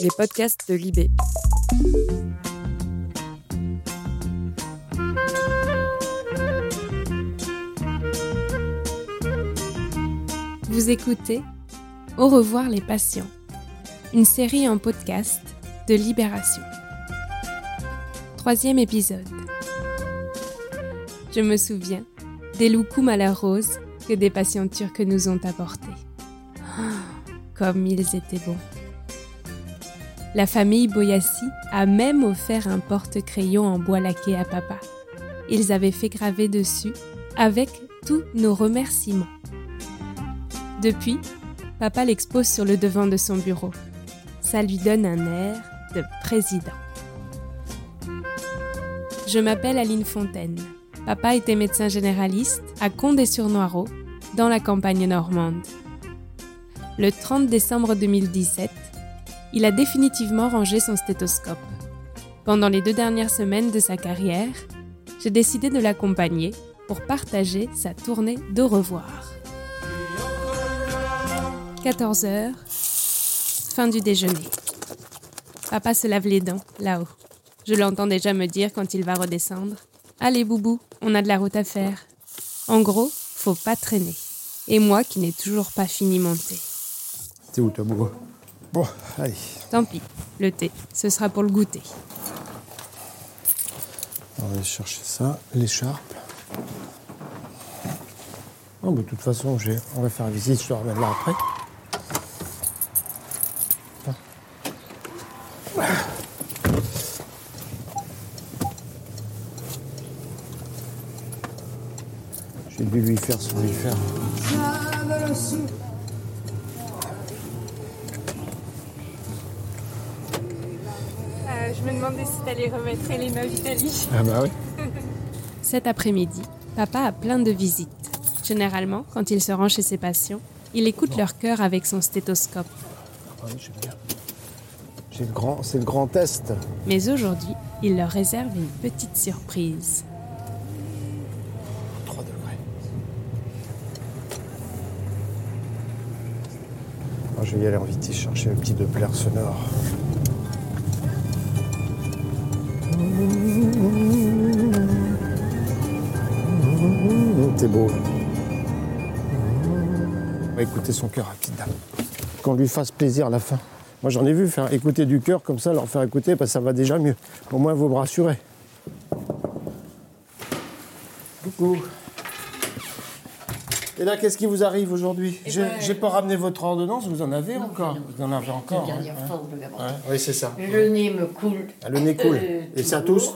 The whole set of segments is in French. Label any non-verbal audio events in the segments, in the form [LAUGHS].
les podcasts de Libé. Vous écoutez Au revoir les patients, une série en podcast de Libération. Troisième épisode. Je me souviens des loukoums à la rose que des patients turcs nous ont apportés. Oh, comme ils étaient bons. La famille Boyassi a même offert un porte-crayon en bois laqué à papa. Ils avaient fait graver dessus avec tous nos remerciements. Depuis, papa l'expose sur le devant de son bureau. Ça lui donne un air de président. Je m'appelle Aline Fontaine. Papa était médecin généraliste à Condé-sur-Noireau, dans la campagne normande. Le 30 décembre 2017, il a définitivement rangé son stéthoscope. Pendant les deux dernières semaines de sa carrière, j'ai décidé de l'accompagner pour partager sa tournée de revoir. 14 heures, fin du déjeuner. Papa se lave les dents, là-haut. Je l'entends déjà me dire quand il va redescendre. Allez, Boubou, on a de la route à faire. En gros, faut pas traîner. Et moi qui n'ai toujours pas fini mon thé. C'est où, toi, Bon, allez. Tant pis, le thé, ce sera pour le goûter. On va aller chercher ça, l'écharpe. Bah, de toute façon, on va faire visite, je te ramène là après. J'ai dû lui faire sans lui faire. Je me demandais si t'allais remettre Elena Vitali. Ah bah oui. [LAUGHS] Cet après-midi, papa a plein de visites. Généralement, quand il se rend chez ses patients, il écoute leur cœur avec son stéthoscope. Ah oui, j'aime bien. J'ai le grand, c'est le grand test. Mais aujourd'hui, il leur réserve une petite surprise. 3 degrés. Ah, je vais y aller en vitesse chercher le petit Doppler sonore. T'es beau. On va écouter son cœur, dame. Qu'on lui fasse plaisir à la fin. Moi j'en ai vu faire écouter du cœur comme ça, leur faire écouter, parce que ça va déjà mieux. Au moins vous me rassurez. Coucou. Et là, qu'est-ce qui vous arrive aujourd'hui J'ai ben, pas ramené votre ordonnance, vous en avez encore Vous en avez encore La dernière hein fois, vous l'avez Ouais. Oui, c'est ça. Le nez me coule. Ah, le nez coule. euh, Et ça tousse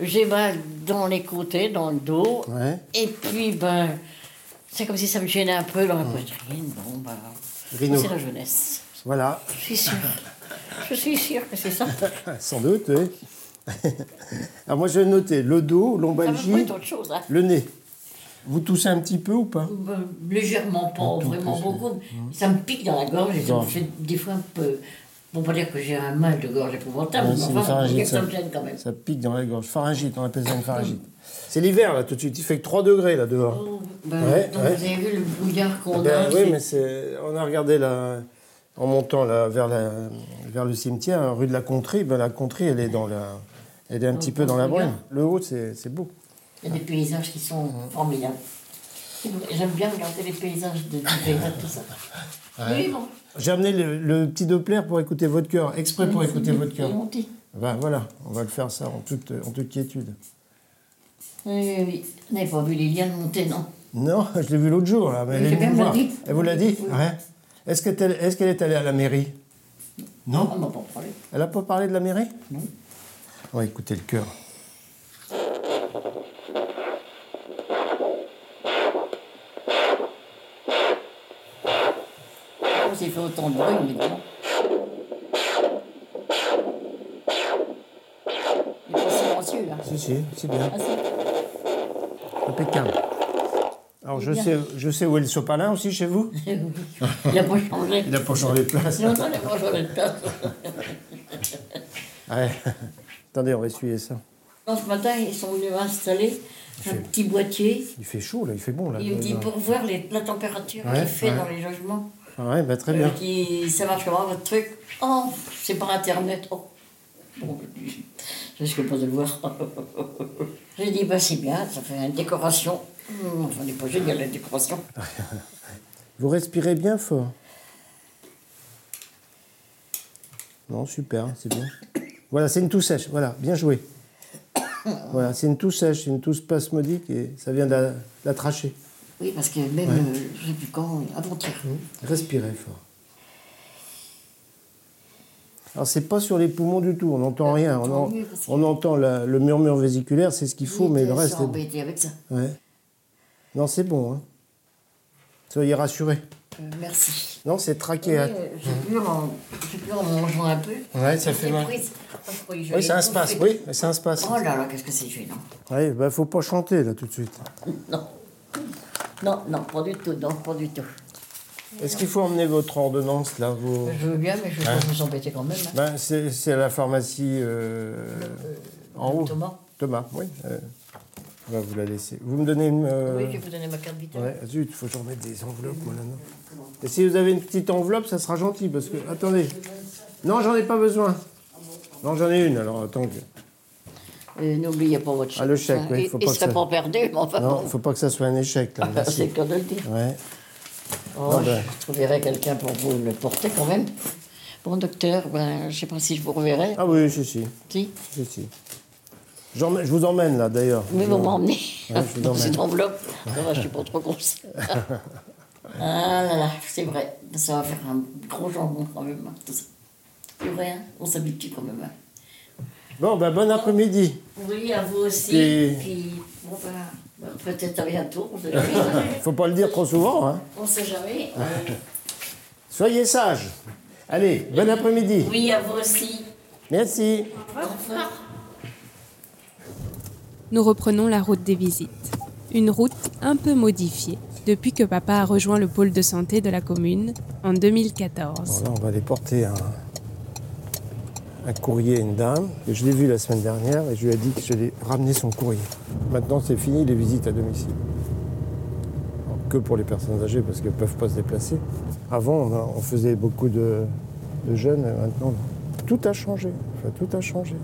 J'ai mal dans les côtés, dans le dos. Ouais. Et puis, ben, c'est comme si ça me gênait un peu dans la poitrine. Bon, ben, c'est la jeunesse. Voilà, Je suis sûre. Je suis sûre que c'est ça. [LAUGHS] sans doute, oui. [LAUGHS] Alors moi, je vais noter le dos, lombalgie, chose. Hein. le nez. Vous toussez un petit peu ou pas? Ben, légèrement, pas tout vraiment beaucoup. Ça me pique dans la gorge et ça me fait des fois un peu. Bon, pas dire que j'ai un mal de gorge épouvantable, Ouais, mais une enfin, pharyngite, ça me gêne quand même. Ça pique dans la gorge. Pharyngite, on appelle ça une pharyngite. C'est l'hiver, là, tout de suite. Il fait que 3 degrés, là, dehors. Oh, ben, Ouais, donc ouais. Vous avez vu le brouillard qu'on Ben a oui, mais on a regardé là, en montant là, vers, la... vers le cimetière, rue de la Contrie. Ben, la Contrie, elle est, dans la... elle est un petit peu dans la brume. Le haut, c'est beau. Il y a des paysages qui sont formidables. J'aime bien regarder les paysages de d'hiver, tout ça. Oui, bon. J'ai amené le, le petit Doppler pour écouter votre cœur, exprès pour écouter votre cœur. Ben voilà, on va le faire ça en toute, en toute quiétude. Oui, oui. Vous n'avez pas vu Liliane monter, non? Non, je l'ai vu l'autre jour, là. Mais Oui, elle voir. dit. Elle vous l'a dit Oui. Ouais. Est-ce qu'elle est allée à la mairie? Non? On m'a pas parlé. Elle n'a pas parlé de la mairie? Non. On va écouter le cœur. Pourquoi s'est fait autant de bruit, mais bon. Il est pas silencieux, là. Si, si, c'est bien. Ah, si. Impeccable. Alors, je sais, je sais où est le sopalin aussi chez vous? [LAUGHS] Il n'a pas changé. Il n'a pas changé de place. Non, non, il n'a pas changé de place. [LAUGHS] Ouais. Attendez, on va essuyer ça. Non, ce matin, ils sont venus installer un petit boîtier. Il fait chaud, là, il fait bon, là. Il me dit pour voir les- la température Ouais, qu'il fait ouais. dans les logements. Ah ouais, bah, très bien. Il dit, ça marche comment votre truc? Oh, c'est par internet. Oh. Bon, je risque pas de le voir. [LAUGHS] J'ai dit, bah c'est bien, ça fait une décoration. Enfin, n'est pas génial la décoration. [LAUGHS] Vous respirez bien fort? Non, super, c'est bien. Voilà, c'est une toux sèche. Voilà, bien joué. Voilà, c'est une toux sèche, une toux spasmodique et ça vient de la, de la trachée. Oui, parce que même, euh, je sais plus quand, avant-hier. Respirez fort. Alors, c'est pas sur les poumons du tout, on n'entend rien. On, en- on entend la- le murmure vésiculaire, c'est ce qu'il faut, mais le reste. est est- avec ça. Ouais. Non, c'est bon. Hein. Soyez rassurés. Euh, merci. Non, c'est traqué. à- Euh, J'ai plus en, j'ai plus en mangeant un peu. Ouais, ça fait mal. je Oui, c'est un étouffer. space. Oui, c'est un space. Oh là là, qu'est-ce que c'est gênant. Oui, bah, faut pas chanter là tout de suite. Non. Non, non, pas du tout, non, pas du tout. Est-ce qu'il faut emmener votre ordonnance là vos... Je veux bien, mais je ne vais pas vous embêter quand même. hein. Ben, c'est à la pharmacie euh, en haut. Thomas Thomas, oui. euh, on va vous la laisser. Vous me donnez une. euh, Oui, je vais vous donner ma carte vitale. Ouais, zut, il faut que je remette des enveloppes, moi, là-dedans. Et si vous avez une petite enveloppe, ça sera gentil, parce que... Attendez. Non, j'en ai pas besoin. Non, j'en ai une, alors attends. Euh, N'oubliez pas votre chèque. Ah, le chèque, hein. oui, Il faut il pas que serait ça- pas perdu, mais enfin. Non, bon. faut pas que ça soit un échec, là. Ah, Merci. c'est le cas de le dire. Ouais. Oh, Ah ben. Je trouverai quelqu'un pour vous le porter quand même. Bon, docteur, ben, je sais pas si je vous reverrai. Ah oui, si, si. Si si, Je vous emmène, là, d'ailleurs. Mais vous m'emmenez Ouais, dans une enveloppe. Va, je suis pas trop grosse. [LAUGHS] ah là là, c'est vrai. Ça va faire un gros jambon quand même, hein, tout ça. C'est vrai, hein, on s'habitue quand même. hein. Bon, ben, bon après-midi. Oui, à vous aussi. Et- Puis, bon, ben, peut-être à bientôt. [LAUGHS] Faut pas le dire trop souvent, hein. on sait jamais. [LAUGHS] Soyez sages. Allez, bon après-midi. Oui, à vous aussi. Merci. Au revoir. Nous reprenons la route des visites. Une route un peu modifiée depuis que papa a rejoint le pôle de santé de la commune en 2014. Bon, là, on va aller porter un, un courrier à une dame. Je l'ai vue la semaine dernière et je lui ai dit que j'allais ramener son courrier. Maintenant, c'est fini les visites à domicile. Que pour les personnes âgées parce qu'elles ne peuvent pas se déplacer. Avant, on, faisait beaucoup de, jeunes. Maintenant, tout a changé. Tout a changé.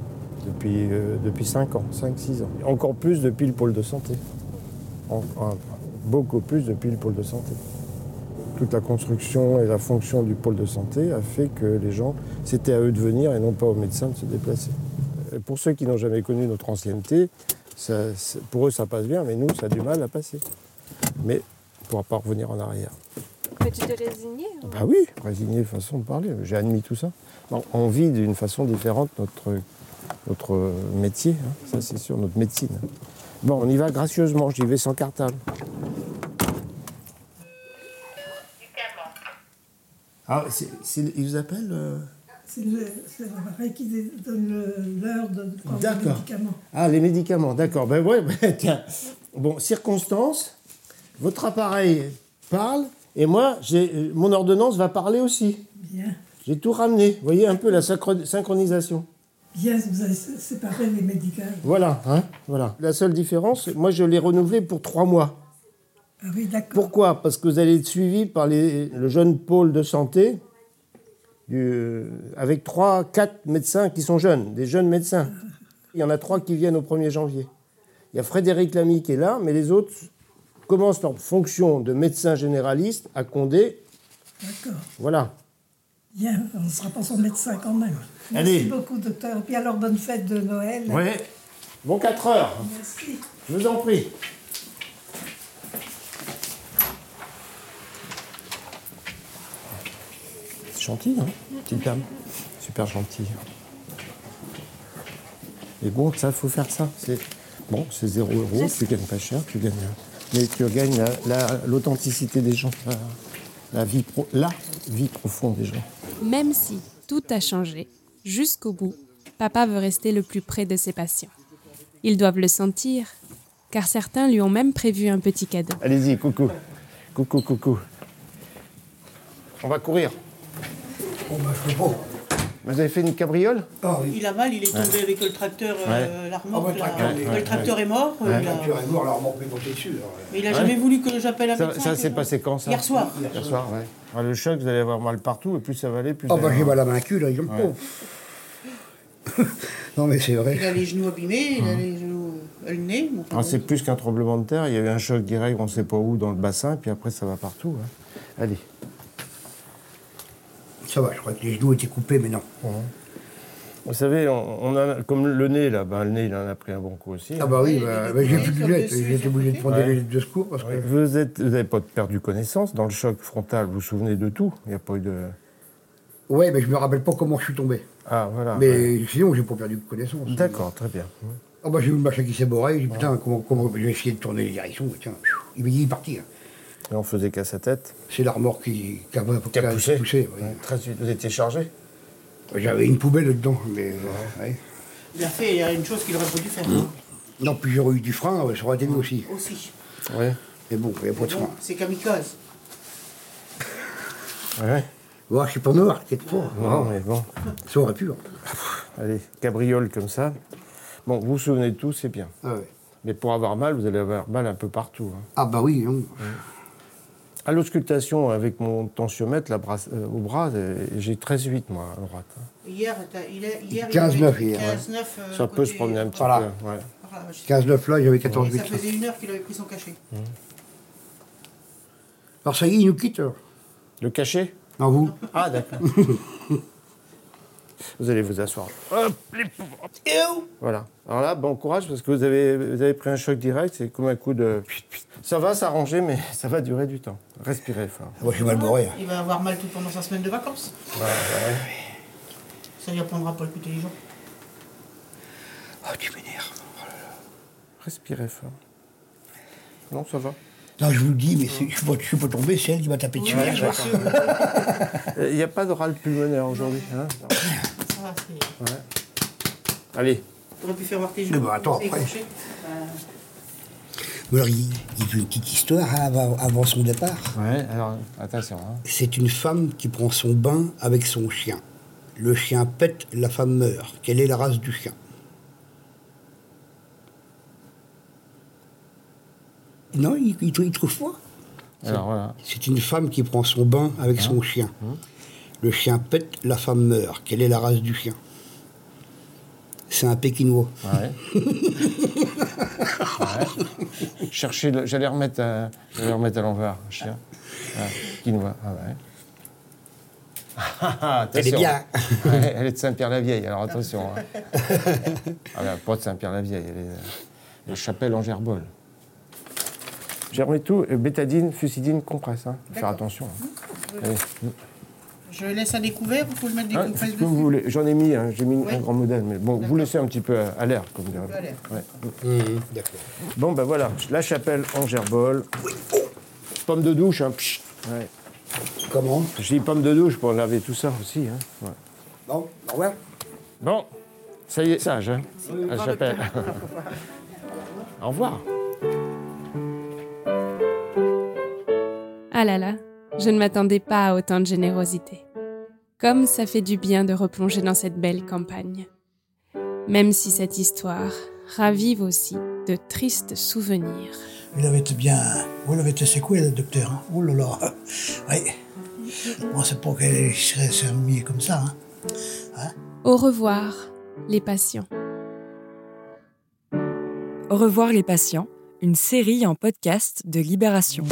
Depuis, euh, depuis 5 ans, 5-6 ans. Encore plus depuis le pôle de santé. Beaucoup plus depuis le pôle de santé toute la construction et la fonction du pôle de santé a fait que les gens, c'était à eux de venir et non pas aux médecins de se déplacer. Pour ceux qui n'ont jamais connu notre ancienneté, ça- pour eux ça passe bien, mais nous ça a du mal à passer. Mais on ne pourra pas revenir en arrière. Mais tu t'es résigné Bah oui, résigné façon de parler, j'ai admis tout ça. Non, on vit d'une façon différente notre, notre métier, hein, ça c'est sûr, notre médecine. Bon, on y va gracieusement, j'y vais sans cartable. Ah, ils vous appellent euh C'est l'appareil qui donne l'heure de prendre le D'accord. médicament. Ah, les médicaments, d'accord. Ben ouais, [LAUGHS] ben, tiens. Bon, circonstance, votre appareil parle, et moi, j'ai, euh, mon ordonnance va parler aussi. Bien. J'ai tout ramené. Vous voyez un peu la synchro- synchronisation. Bien, vous avez sé- séparé les médicaments. Voilà, hein, voilà. La seule différence, moi, je l'ai renouvelé pour trois mois. Ah oui. Pourquoi? Parce que vous allez être suivi par les- le jeune pôle de santé, du- avec trois, quatre médecins qui sont jeunes, des jeunes médecins. Il y en a trois qui viennent au 1er janvier. Il y a Frédéric Lamy qui est là, mais les autres commencent leur fonction de médecin généraliste à Condé. D'accord. Voilà. Bien, on ne sera pas son médecin quand même. Allez. Merci beaucoup, docteur. Et puis alors, bonne fête de Noël. Ouais. Bon 4 heures. Merci. Je vous en prie. C'est gentil, hein, petite dame. Super gentil. Et bon, ça, faut faire ça. C'est bon, c'est 0 euros, tu gagnes pas cher, tu gagnes, mais tu gagnes la- la- l'authenticité des gens, la, la vie pro- la vie profonde des gens. Même si tout a changé, jusqu'au bout, papa veut rester le plus près de ses patients. Ils doivent le sentir, car certains lui ont même prévu un petit cadeau. Allez-y, coucou, coucou, coucou. On va courir. Bon, bah, je. Vous avez fait une cabriole? Ah oui. Il a mal, il est tombé avec le tracteur, euh, la remorque, Ah le là. tracteur, Ouais, ouais, le tracteur est mort. Il est morte, la remorque est montée dessus. alors, Mais il a Ouais. jamais voulu que j'appelle un Ça, médecin. ça s'est passé quand ça? Hier soir. Hier soir, ouais. Ah, le choc, vous allez avoir mal partout, et plus ça va aller, plus Oh ça bah j'ai mal à ma cul là, ils ont Ouais. oh. [LAUGHS] Non mais c'est Il vrai. a les genoux abîmés, il a les genoux, euh, le nez. Ah, c'est plus qu'un tremblement de terre, il y a eu un choc direct, on ne sait pas où, dans le bassin, puis après ça va partout. hein. Allez. Ça va, je crois que les genoux étaient coupés, mais non. Vous savez, on, on a, comme le nez, là, ben, le nez, il en a pris un bon coup aussi. Ah bah oui, Oui, bah, bah, j'ai plus de lunettes, été obligé de prendre Ouais. des lunettes de secours parce que... Vous n'avez pas perdu connaissance dans le choc frontal, vous vous souvenez de tout? Il n'y a pas eu de... Ouais, mais je me rappelle pas comment je suis tombé. Ah, voilà. mais ouais. sinon, j'ai pas perdu de connaissance. D'accord, très bien. Ah bah j'ai vu le machin qui s'est borré, j'ai dit putain, comment, comment... j'ai essayé de tourner les directions, tiens, il m'a dit il est parti. hein. Et on faisait qu'à sa tête. C'est l'armor qui, qui a, Qui a poussé. ouais. Ouais, très vite. Vous étiez chargé? J'avais une poubelle dedans, mais... euh, ouais. Il a fait il y a une chose qu'il aurait pas dû faire. Non, puis j'aurais eu du frein, ouais, ça aurait été mieux aussi. Aussi. Oui. Mais bon, il n'y a pas de Bon, frein. c'est kamikaze. [LAUGHS] Ouais. Ouais, je suis pas mort, t'inquiète pas. Non, mais bon. Ça aurait pu. hein. Allez, cabriole comme ça. Bon, vous vous souvenez de tout, c'est bien. Ah, ouais. Mais pour avoir mal, vous allez avoir mal un peu partout. hein. Ah bah oui, hein. À l'auscultation, avec mon tensiomètre la euh, au bras, euh, j'ai 13,8 moi à droite. Hier, il est, hier, 15-9 il avait hier, ouais. 15-9. euh, Ça peut se promener un petit Voilà. peu. ouais. Voilà, je- 15-9 là, j'avais Ça 14-8. faisait une heure qu'il avait pris son cachet. Alors ça y est, il nous quitte. Le cachet? Non, vous Ah, d'accord. [LAUGHS] vous allez vous asseoir. Hop, les pauvres. Voilà. Alors là, bon courage parce que vous avez, vous avez pris un choc direct, c'est comme un coup de. Ça va s'arranger, mais ça va durer du temps. Respirez fort. Moi, j'ai mal hein. Il va avoir mal tout pendant sa semaine de vacances. Ça lui apprendra pas le coup tous les jours. Oh, tu m'énerves. Respirez fort. Non, ça va. Non, je vous le dis, mais je suis pas, je suis pas tombé, c'est elle qui m'a tapé dessus hier soir. Il n'y a pas de râle pulmonaire aujourd'hui. hein Ça va. Allez. T'aurais pu faire voir tes Mais genoux. bah, attends, c'est après. Mais alors, il, il veut une petite histoire hein, avant, avant son départ. Ouais, alors attention. hein. C'est une femme qui prend son bain avec son chien. Le chien pète, la femme meurt. Quelle est la race du chien? Non, il, trouve pas. Voilà. C'est une femme qui prend son bain avec son chien. Le chien pète, la femme meurt. Quelle est la race du chien? C'est un pékinois. Ouais. [LAUGHS] ouais. Cherchez le- J'allais remettre, à... j'allais remettre à l'envers, un chien. Ah, quinoa. Ah ouais. Ah, ah, Elle est bien. Ouais, elle est de Saint-Pierre-la-Vieille, alors attention. hein. [LAUGHS] Ah ben, pas de Saint-Pierre-la-Vieille, elle est de Chapelle en Gerbol. J'ai remis tout, euh, bétadine, fusidine, compresse. Hein. Faut Faire attention. hein. Allez. Je laisse à découvert ou faut que je mette des Ah, compresses ce que vous voulez. J'en ai mis, hein, j'ai mis Ouais. un grand modèle, mais bon, vous laissez un petit peu à, à l'air, comme dirait. peu à l'air. Ouais. D'accord. Bon, ben voilà, la chapelle en gerbol. Pomme de douche, hein. pchit. Ouais. Comment? Je dis pomme de douche pour laver tout ça aussi. Hein. Ouais. Bon, au revoir. Bon, ça y est, sage, hein, la chapelle. Au revoir. [LAUGHS] Ah là là, je ne m'attendais pas à autant de générosité. Comme ça fait du bien de replonger dans cette belle campagne. Même si cette histoire ravive aussi de tristes souvenirs. Il avait été bien. Oui, il avait été secoué, le docteur. hein. Oh là là. Oui. Moi, c'est pas qu'il serait remis comme ça. Hein? Au revoir, les patients. Au revoir les patients, une série en podcast de Libération.